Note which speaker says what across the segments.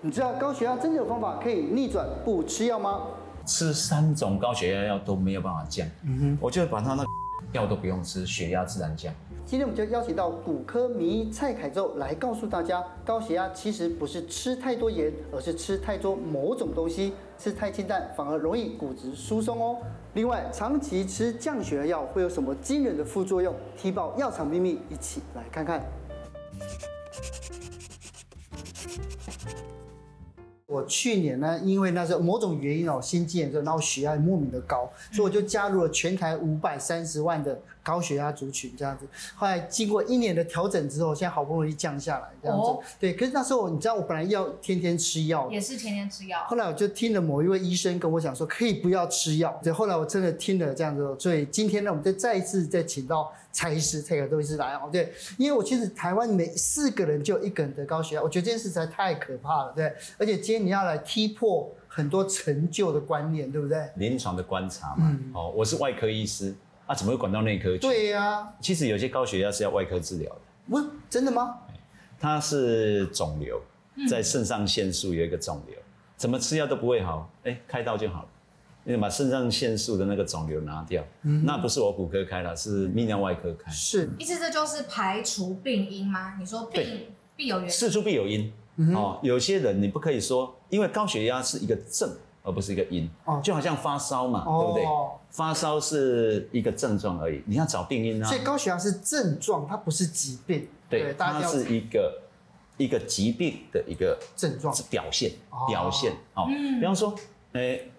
Speaker 1: 你知道高血压真的有方法可以逆转不吃药吗？
Speaker 2: 吃三种高血压药都没有办法降，嗯哼，我就把他那 药都不用吃，血压自然降。
Speaker 1: 今天我们就邀请到骨科名医蔡凯宙来告诉大家，高血压其实不是吃太多盐，而是吃太多某种东西，吃太清淡反而容易骨质疏松哦。另外，长期吃降血压药会有什么惊人的副作用？踢爆药厂秘密，一起来看看。我去年呢，因为那时候某种原因哦，心肌炎之后，然后血压莫名的高，所以我就加入了全台五百三十万的高血压族群这样子。后来经过一年的调整之后，现在好不容易降下来这样子。哦、对，可是那时候你知道，我本来要天天吃药，
Speaker 3: 也是天天吃药。
Speaker 1: 后来我就听了某一位医生跟我讲说，可以不要吃药。对，后来我真的听了这样子，所以今天呢，我们再再一次再请到蔡医师、蔡凯宙医师来哦。对，因为我其实台湾每四个人就有一个人得高血压，我觉得这件事实在太可怕了。对，而且今天。你要来踢破很多陈旧的观念，对不对？
Speaker 2: 临床的观察嘛，嗯、哦，我是外科医师啊，怎么会管到内科去？
Speaker 1: 对呀、啊，
Speaker 2: 其实有些高血压是要外科治疗的。
Speaker 1: 不，真的吗？
Speaker 2: 它是肿瘤，在肾上腺素有一个肿瘤，嗯、怎么吃药都不会好，哎，开刀就好了，你把肾上腺素的那个肿瘤拿掉，嗯、那不是我骨科开的，是泌尿外科开。
Speaker 1: 是，
Speaker 3: 意思这就是排除病因吗？你说病必有原因，
Speaker 2: 事出必有因。哦，有些人你不可以说，因为高血压是一个症，而不是一个因。哦，就好像发烧嘛，对不对？发烧是一个症状而已，你要找病因啊。
Speaker 1: 所以高血压是症状，它不是疾病。
Speaker 2: 对，它是一个一个疾病的一个
Speaker 1: 症状，
Speaker 2: 是表现表现。哦，比方说，诶，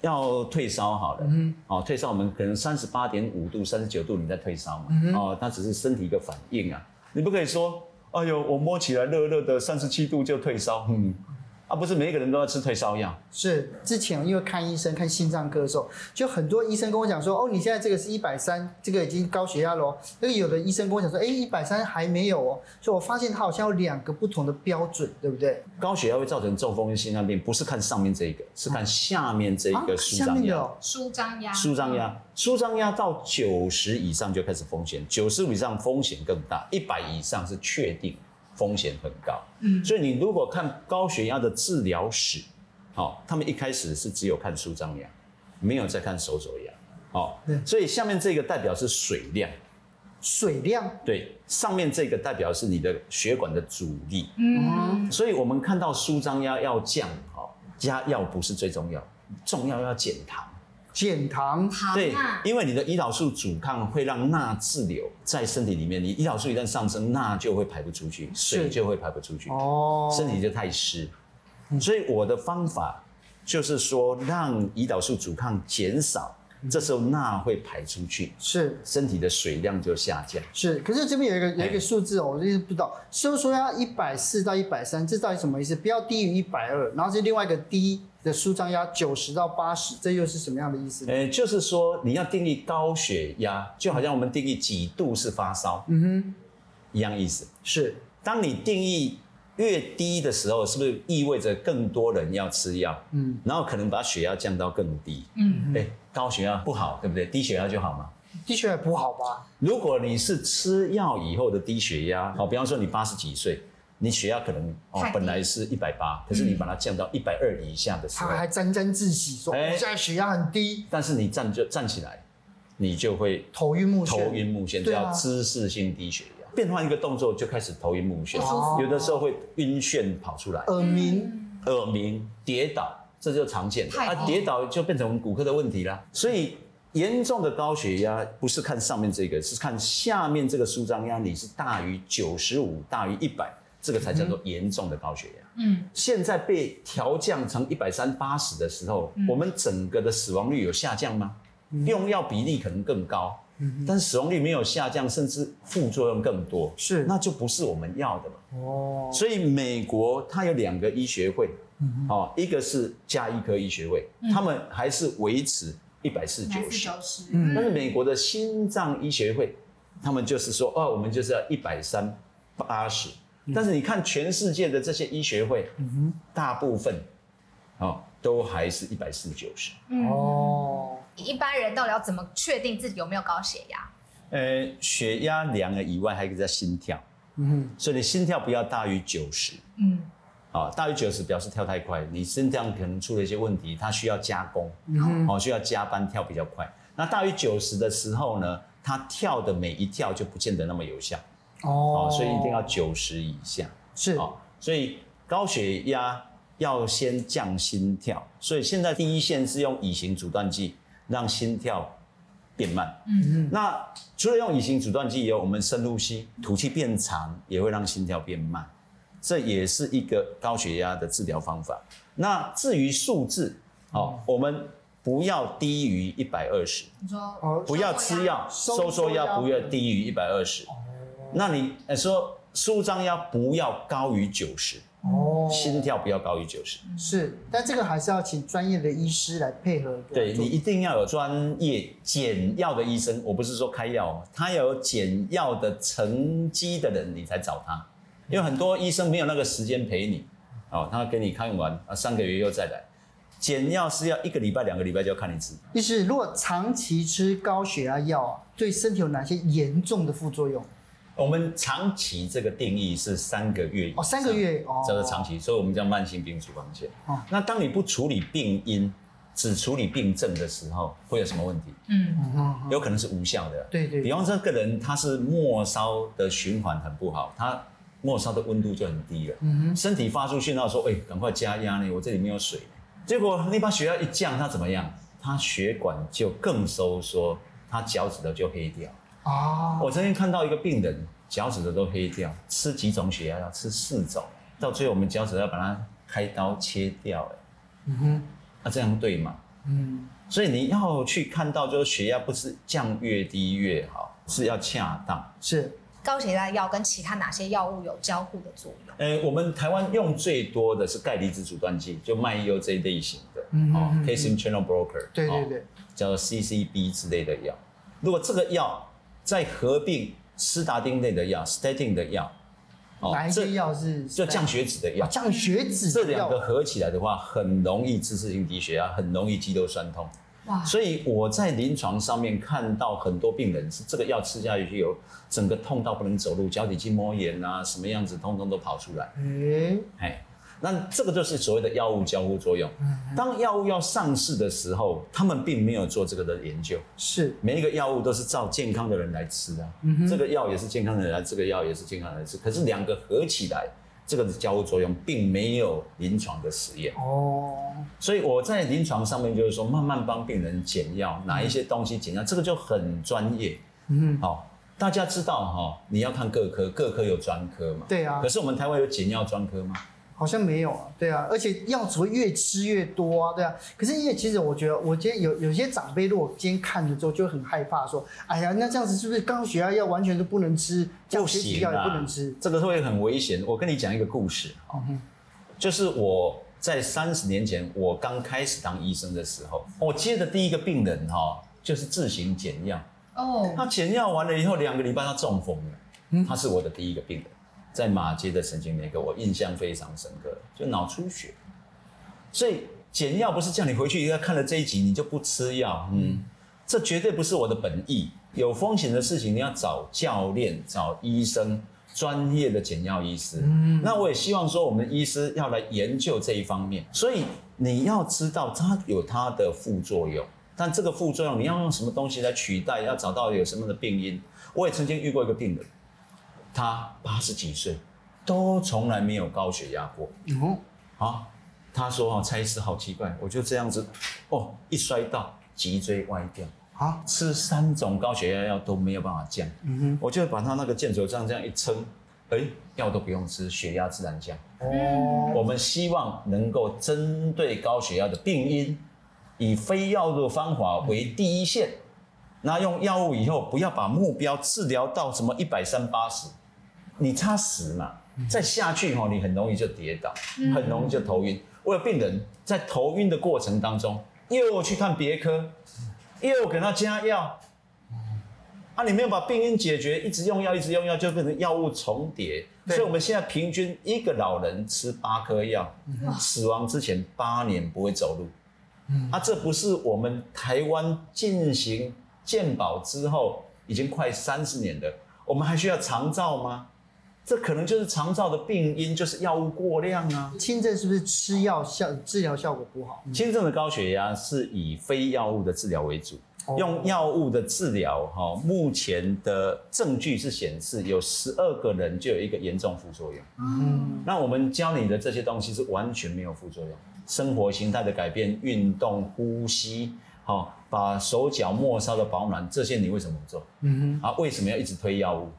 Speaker 2: 要退烧好了，嗯，哦，退烧我们可能三十八点五度、三十九度你在退烧嘛，哦，它只是身体一个反应啊，你不可以说。哎呦，我摸起来热热的，三十七度就退烧。嗯，啊，不是每一个人都要吃退烧药。
Speaker 1: 是之前因为看医生看心脏科的时候，就很多医生跟我讲说，哦，你现在这个是一百三，这个已经高血压了哦。那个有的医生跟我讲说，哎，一百三还没有哦。所以我发现他好像有两个不同的标准，对不对？
Speaker 2: 高血压会造成中风跟心脏病，不是看上面这一个，是看下面这一个舒张压。
Speaker 3: 舒张压。
Speaker 2: 舒张压。舒张压到九十以上就开始风险，九十以上风险更大，一百以上是确定风险很高。嗯，所以你如果看高血压的治疗史，好，他们一开始是只有看舒张压，没有再看手肘压。哦，所以下面这个代表是水量，
Speaker 1: 水量，
Speaker 2: 对，上面这个代表是你的血管的阻力。嗯，所以我们看到舒张压要降，哦，加药不是最重要，重要要减糖。
Speaker 1: 减糖，
Speaker 2: 对，因为你的胰岛素阻抗会让钠滞留在身体里面，你胰岛素一旦上升，钠就会排不出去，水就会排不出去，哦，身体就太湿。所以我的方法就是说，让胰岛素阻抗减少，这时候钠会排出去，是身体的水量就下降。
Speaker 1: 是，可是这边有一个有一个数字哦，我就是不知道，收缩压一百四到一百三，这到底什么意思？不要低于一百二，然后是另外一个低。的舒张压九十到八十，这又是什么样的意思呢？
Speaker 2: 诶，就是说你要定义高血压，就好像我们定义几度是发烧，嗯哼，一样意思。
Speaker 1: 是，
Speaker 2: 当你定义越低的时候，是不是意味着更多人要吃药？嗯，然后可能把血压降到更低。嗯，哎，高血压不好，对不对？低血压就好吗？
Speaker 1: 低血压不好吧？
Speaker 2: 如果你是吃药以后的低血压，好，比方说你八十几岁。你血压可能哦，本来是一百八，可是你把它降到一百二以下的时候，
Speaker 1: 他还沾沾自喜说：“我现在血压很低。”
Speaker 2: 但是你站就站起来，你就会
Speaker 1: 头晕目眩，
Speaker 2: 头晕目眩，叫姿势性低血压。变换一个动作就开始头晕目眩，有的时候会晕眩跑出来，
Speaker 1: 耳鸣、
Speaker 2: 耳鸣、跌倒，这就常见的。啊，跌倒就变成我们骨科的问题啦。所以严重的高血压不是看上面这个，是看下面这个舒张压，你是大于九十五，大于一百。这个才叫做严重的高血压。嗯，现在被调降成一百三八十的时候，嗯、我们整个的死亡率有下降吗？嗯、用药比例可能更高，嗯、但是使用率没有下降，甚至副作用更多，是，那就不是我们要的了。哦，所以美国它有两个医学会，嗯、哦，一个是加医科医学会，嗯、他们还是维持一百四九十，嗯，但是美国的心脏医学会，他们就是说，哦，我们就是要一百三八十。但是你看全世界的这些医学会，嗯、大部分，哦，都还是一百四九十。
Speaker 3: 哦，一般人到底要怎么确定自己有没有高血压？
Speaker 2: 呃，血压量了以外，还有一个叫心跳。嗯哼，所以你心跳不要大于九十。嗯，啊，大于九十表示跳太快，你心脏可能出了一些问题，它需要加工，哦，需要加班跳比较快。那大于九十的时候呢，它跳的每一跳就不见得那么有效，哦，所以一定要九十以下。
Speaker 1: 是，
Speaker 2: 所以高血压要先降心跳，所以现在第一线是用乙型阻断剂让心跳变慢。嗯嗯，那除了用乙型阻断剂以后，我们深呼吸，吐气变长，也会让心跳变慢。这也是一个高血压的治疗方法。那至于数字，哦，我们不要低于一百二十。你说，不要吃药，收缩压不要低于一百二十。那你说舒张压不要高于九十。哦，心跳不要高于九十。
Speaker 1: 是，但这个还是要请专业的医师来配合。
Speaker 2: 对，你一定要有专业减药的医生，我不是说开药，他要有减药的成绩的人，你才找他。因为很多医生没有那个时间陪你，哦，他给你看完啊，三个月又再来，减药是要一个礼拜、两个礼拜就要看一次。
Speaker 1: 医师，如果长期吃高血压药，对身体有哪些严重的副作用？
Speaker 2: 我们长期这个定义是三个月
Speaker 1: 哦，三个月
Speaker 2: 哦，叫做长期，所以我们叫慢性病处方箋。哦，那当你不处理病因，只处理病症的时候，会有什么问题？嗯，有可能是无效的。
Speaker 1: 对对。
Speaker 2: 比方说，这个人他是末梢的循环很不好，他。末梢的温度就很低了，嗯哼，身体发出讯号说：“哎、欸，赶快加压呢，我这里没有水。”结果你把血压一降，他怎么样？他血管就更收缩，他脚趾头就黑掉。哦，我曾经看到一个病人脚趾头都黑掉，吃几种血压药，吃四种，到最后我们脚趾要把它开刀切掉。哎，嗯哼，那、啊、这样对吗？嗯，所以你要去看到，就是血压不是降越低越好，是要恰当。
Speaker 1: 是。
Speaker 3: 高血压药跟其他哪些药物有交互的作用？
Speaker 2: 呃，我们台湾用最多的是钙离子阻断剂，就脉优这一类型的，嗯哦，calcium channel blocker，
Speaker 1: 对对对，
Speaker 2: 叫做 CCB 之类的药。如果这个药再合并斯达丁类的药，statin 的药，
Speaker 1: 哪一些药是
Speaker 2: 就降血脂的药？
Speaker 1: 降血脂，
Speaker 2: 这两个合起来的话，很容易姿势性低血压，很容易肌肉酸痛。哇所以我在临床上面看到很多病人是这个药吃下去有整个痛到不能走路，脚底筋膜炎啊，什么样子通通都跑出来。嗯，哎，那这个就是所谓的药物交互作用。当药物要上市的时候，他们并没有做这个的研究。
Speaker 1: 是，
Speaker 2: 每一个药物都是照健康的人来吃啊。这个药也是健康的人来，这个药也是健康的人来吃。可是两个合起来。这个的交互作用并没有临床的实验哦，所以我在临床上面就是说，慢慢帮病人减药，哪一些东西减药，这个就很专业。嗯，好，大家知道哈，你要看各科，各科有专科嘛。
Speaker 1: 对啊。
Speaker 2: 可是我们台湾有减药专科吗？
Speaker 1: 好像没有啊，对啊，而且药只会越吃越多啊，对啊。可是因为其实我觉得，我今天有有些长辈，如果今天看了之后就很害怕，说，哎呀，那这样子是不是高血压药完全都不能吃，降血脂药也不能吃，
Speaker 2: 这个会很危险。我跟你讲一个故事，哦，就是我在三十年前我刚开始当医生的时候，我接的第一个病人哈，就是自行减药。哦，他减药完了以后，两个礼拜他中风了，他是我的第一个病人。在马街的神经内科，我印象非常深刻，就脑出血。所以减药不是叫你回去要看了这一集你就不吃药，嗯，这绝对不是我的本意。有风险的事情你要找教练、找医生、专业的减药医师。嗯，那我也希望说我们医师要来研究这一方面。所以你要知道它有它的副作用，但这个副作用你要用什么东西来取代？要找到有什么的病因。我也曾经遇过一个病人。他八十几岁，都从来没有高血压过。哦，啊，他说啊，蔡医师好奇怪，我就这样子，哦，一摔倒，脊椎歪掉，啊，吃三种高血压药都没有办法降。嗯哼，我就把他那个箭头这样这样一撑，哎，药都不用吃，血压自然降。哦，我们希望能够针对高血压的病因，以非药物方法为第一线，那用药物以后，不要把目标治疗到什么一百三八十。你差十嘛，再下去哈，你很容易就跌倒，很容易就头晕。我有病人在头晕的过程当中，又去看别科，又给他加药，啊，你没有把病因解决，一直用药，一直用药，就变成药物重叠。所以我们现在平均一个老人吃八颗药，死亡之前八年不会走路。啊，这不是我们台湾进行健保之后已经快三十年了，我们还需要长照吗？这可能就是肠躁的病因，就是药物过量啊。
Speaker 1: 轻症是不是吃药效治疗效果不好？
Speaker 2: 轻症的高血压是以非药物的治疗为主，
Speaker 1: 哦、
Speaker 2: 用药物的治疗哈，目前的证据是显示有十二个人就有一个严重副作用。嗯，那我们教你的这些东西是完全没有副作用，生活形态的改变、运动、呼吸，好，把手脚末梢的保暖，这些你为什么不做？嗯哼，啊，为什么要一直推药物？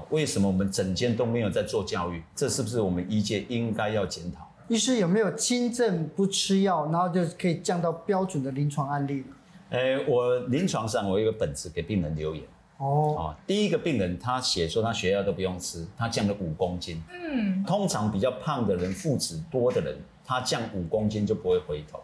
Speaker 1: 对。
Speaker 2: 为什么我们整间都没有在做教育？这是不是我们医界应该要检讨？
Speaker 1: 医师有没有轻症不吃药，然后就可以降到标准的临床案例？
Speaker 2: 诶，我临床上我有一个本子给病人留言。哦，第一个病人他写说他血压都不用吃，他降了五公斤。嗯，通常比较胖的人、腹脂多的人，他降五公斤就不会回头。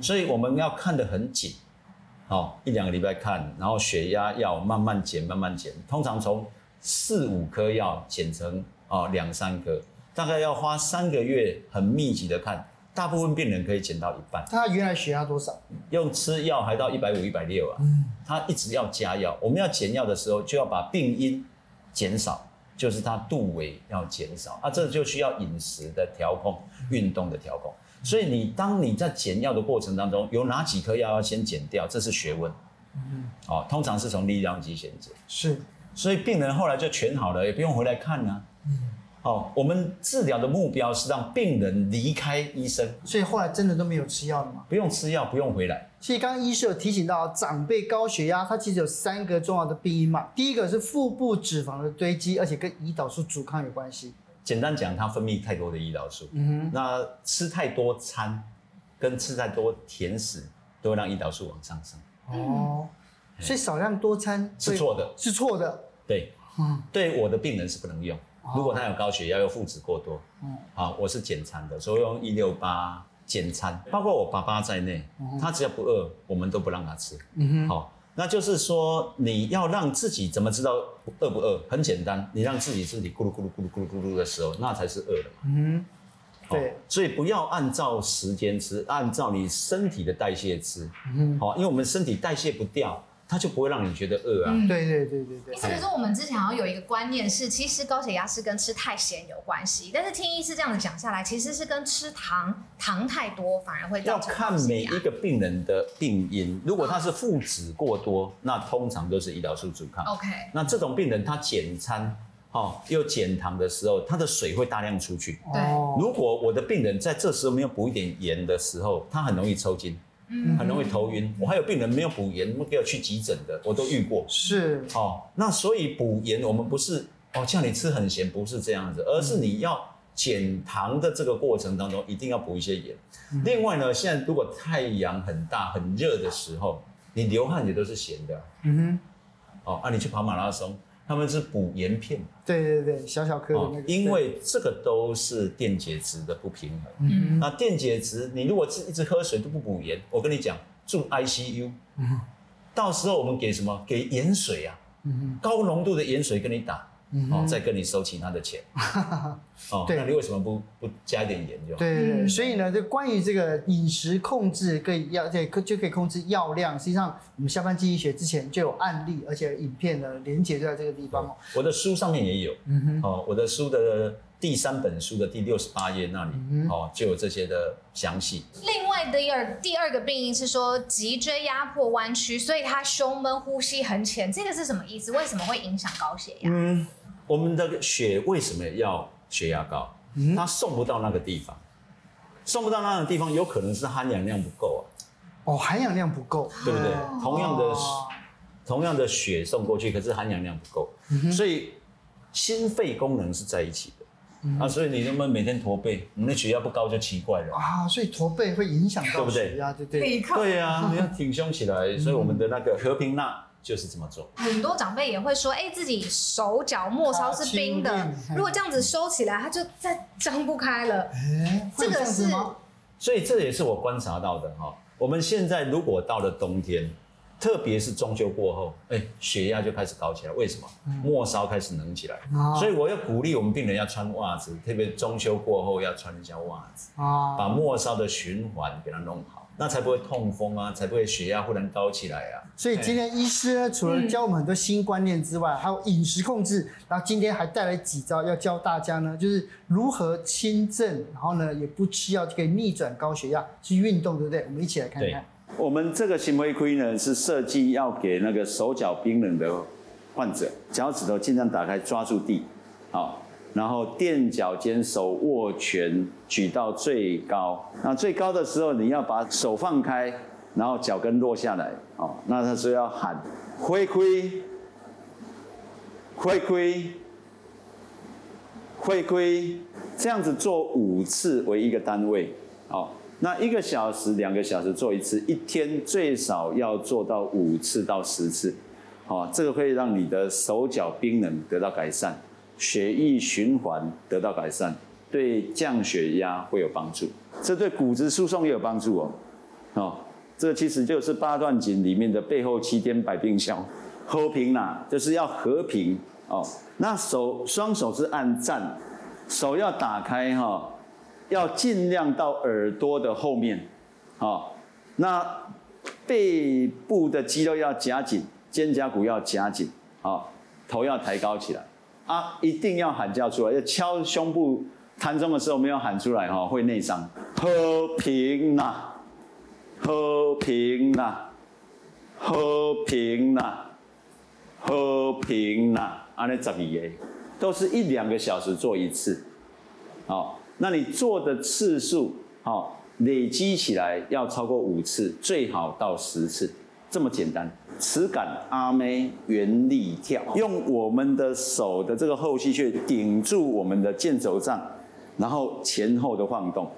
Speaker 2: 所以我们要看得很紧。好，一两个礼拜看，然后血压要慢慢减，慢慢减。通常从四五颗药减成啊两三颗，大概要花三个月很密集的看，大部分病人可以减到一半。
Speaker 1: 他原来血压多少？
Speaker 2: 用吃药还到一百五、一百六啊。他一直要加药。我们要减药的时候，就要把病因减少，就是他度微要减少啊。这就需要饮食的调控、运动的调控。所以你当你在减药的过程当中，有哪几颗药要先减掉，这是学问。嗯，哦，通常是从力量肌衔减。
Speaker 1: 是。
Speaker 2: 所以病人后来就全好了，也不用回来看呢、啊。嗯，哦，我们治疗的目标是让病人离开医生。
Speaker 1: 所以后来真的都没有吃药了吗？
Speaker 2: 不用吃药，不用回来。
Speaker 1: 其实刚刚医师有提醒到，长辈高血压，它其实有三个重要的病因嘛。第一个是腹部脂肪的堆积，而且跟胰岛素阻抗有关系。
Speaker 2: 简单讲，它分泌太多的胰岛素。嗯哼。那吃太多餐，跟吃太多甜食，都会让胰岛素往上升。
Speaker 1: 哦。所以少量多餐
Speaker 2: 是错的，
Speaker 1: 是错的。
Speaker 2: 对，嗯，对我的病人是不能用。如果他有高血压又腹脂过多，嗯，啊，我是减餐的，所以用一六八减餐，包括我爸爸在内，他只要不饿，我们都不让他吃。嗯哼，好，那就是说你要让自己怎么知道饿不饿？很简单，你让自己身体咕噜咕噜咕噜咕噜咕噜的时候，那才是饿的嘛。嗯哼，对，所以不要按照时间吃，按照你身体的代谢吃。嗯哼，好，因为我们身体代谢不掉。它就不会让你觉得饿啊。
Speaker 1: 嗯，对对对对对。
Speaker 3: 意思是说，我们之前好像有一个观念是，其实高血压是跟吃太咸有关系。但是听医师这样子讲下来，其实是跟吃糖糖太多反而会造成。
Speaker 2: 要看每一个病人的病因，如果他是腹脂过多，那通常都是胰岛素阻抗。
Speaker 3: OK。
Speaker 2: 那这种病人他减餐，哦，又减糖的时候，他的水会大量出去。
Speaker 3: 对。
Speaker 2: 如果我的病人在这时候没有补一点盐的时候，他很容易抽筋。嗯，很容易头晕。我还有病人没有补盐，给我去急诊的，我都遇过。
Speaker 1: 是
Speaker 2: 哦，那所以补盐，我们不是哦叫你吃很咸，不是这样子，而是你要减糖的这个过程当中，一定要补一些盐。嗯、另外呢，现在如果太阳很大、很热的时候，你流汗也都是咸的。嗯哼，哦，啊，你去跑马拉松。他们是补盐片，
Speaker 1: 对对对，小小颗的那个。
Speaker 2: 因为这个都是电解质的不平衡。嗯，那电解质，你如果是一直喝水都不补盐，我跟你讲，住 ICU，嗯，到时候我们给什么？给盐水啊，嗯，高浓度的盐水跟你打。哦，再跟你收其他的钱。哦，那你为什么不不加一点盐就？
Speaker 1: 对对对，所以呢，就关于这个饮食控制，可以药对，可就可以控制药量。实际上，我们下班经济学之前就有案例，而且影片的连结就在这个地方哦。
Speaker 2: 我的书上面也有，嗯哼，哦，我的书的第三本书的第六十八页那里，嗯、哦，就有这些的详细。
Speaker 3: 另外第二第二个病因是说脊椎压迫弯曲，所以他胸闷，呼吸很浅，这个是什么意思？为什么会影响高血压？嗯。
Speaker 2: 我们的血为什么要血压高？它送不到那个地方，送不到那个地方，有可能是含氧量不够啊。
Speaker 1: 哦，含氧量不够，
Speaker 2: 对不对？同样的，哦、同样的血送过去，可是含氧量不够，嗯、所以心肺功能是在一起的。嗯、啊，所以你能不能每天驼背？你的血压不高就奇怪了
Speaker 1: 啊。所以驼背会影响到血压，对不对？对
Speaker 3: 对。
Speaker 2: 对啊，你要挺胸起来。所以我们的那个和平钠。就是这么做，
Speaker 3: 很多长辈也会说，哎、欸，自己手脚末梢是冰的，如果这样子收起来，它就再张不开了。哎，这个是，
Speaker 2: 所以这也是我观察到的哈。我们现在如果到了冬天，
Speaker 4: 特别是中秋过后，哎，血压就开始高起来。为什么？末梢开始冷起来。
Speaker 1: 哦、
Speaker 4: 所以我要鼓励我们病人要穿袜子，特别中秋过后要穿一下袜子，
Speaker 1: 哦、
Speaker 4: 把末梢的循环给它弄好，那才不会痛风啊，才不会血压忽然高起来啊。
Speaker 1: 所以今天医师呢，除了教我们很多新观念之外，还有饮食控制，然后今天还带来几招要教大家呢，就是如何轻症，然后呢也不吃药就可以逆转高血压，去运动，对不对？我们一起来看看。
Speaker 2: 我们这个行为盔呢，是设计要给那个手脚冰冷的患者，脚趾头尽量打开抓住地，好，然后垫脚尖，手握拳举到最高。那最高的时候，你要把手放开，然后脚跟落下来，哦，那他说要喊灰盔，灰盔，灰盔，这样子做五次为一个单位，哦。那一个小时、两个小时做一次，一天最少要做到五次到十次，好，这个会让你的手脚冰冷得到改善，血液循环得到改善，对降血压会有帮助，这对骨质疏松也有帮助哦。哦，这其实就是八段锦里面的背后七天百病消，和平啦，就是要和平哦。那手双手是按站，手要打开哈。要尽量到耳朵的后面，好，那背部的肌肉要夹紧，肩胛骨要夹紧，好，头要抬高起来，啊，一定要喊叫出来，要敲胸部弹钟的时候没有喊出来哈，会内伤。和平呐，和平呐，和平呐，和平呐，安尼十二个，都是一两个小时做一次，好。那你做的次数，好，累积起来要超过五次，最好到十次，这么简单。持感阿妹原力跳，用我们的手的这个后溪穴顶住我们的肩肘脏，然后前后的晃动，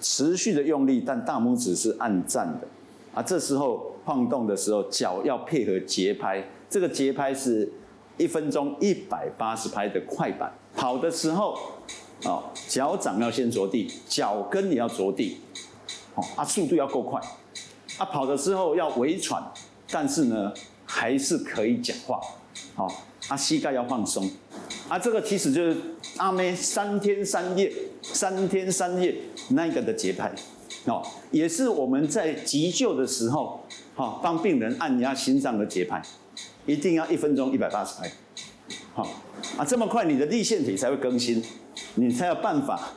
Speaker 2: 持续的用力，但大拇指是按站的，啊，这时候晃动的时候，脚要配合节拍，这个节拍是一分钟一百八十拍的快板，跑的时候。哦，脚掌要先着地，脚跟也要着地，哦啊，速度要够快，啊，跑的时候要微喘，但是呢，还是可以讲话，好，啊，膝盖要放松，啊，这个其实就是阿妹三天三夜，三天三夜那个的节拍，哦，也是我们在急救的时候，好，帮病人按压心脏的节拍，一定要一分钟一百八十拍，好，啊，这么快你的立线体才会更新。你才有办法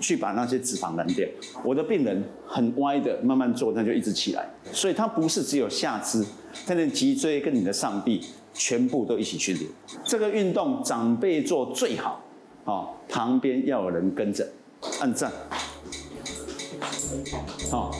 Speaker 2: 去把那些脂肪燃掉。我的病人很歪的，慢慢做，他就一直起来。所以他不是只有下肢，他的脊椎跟你的上臂全部都一起去练。这个运动长辈做最好，哦，旁边要有人跟着按赞，好。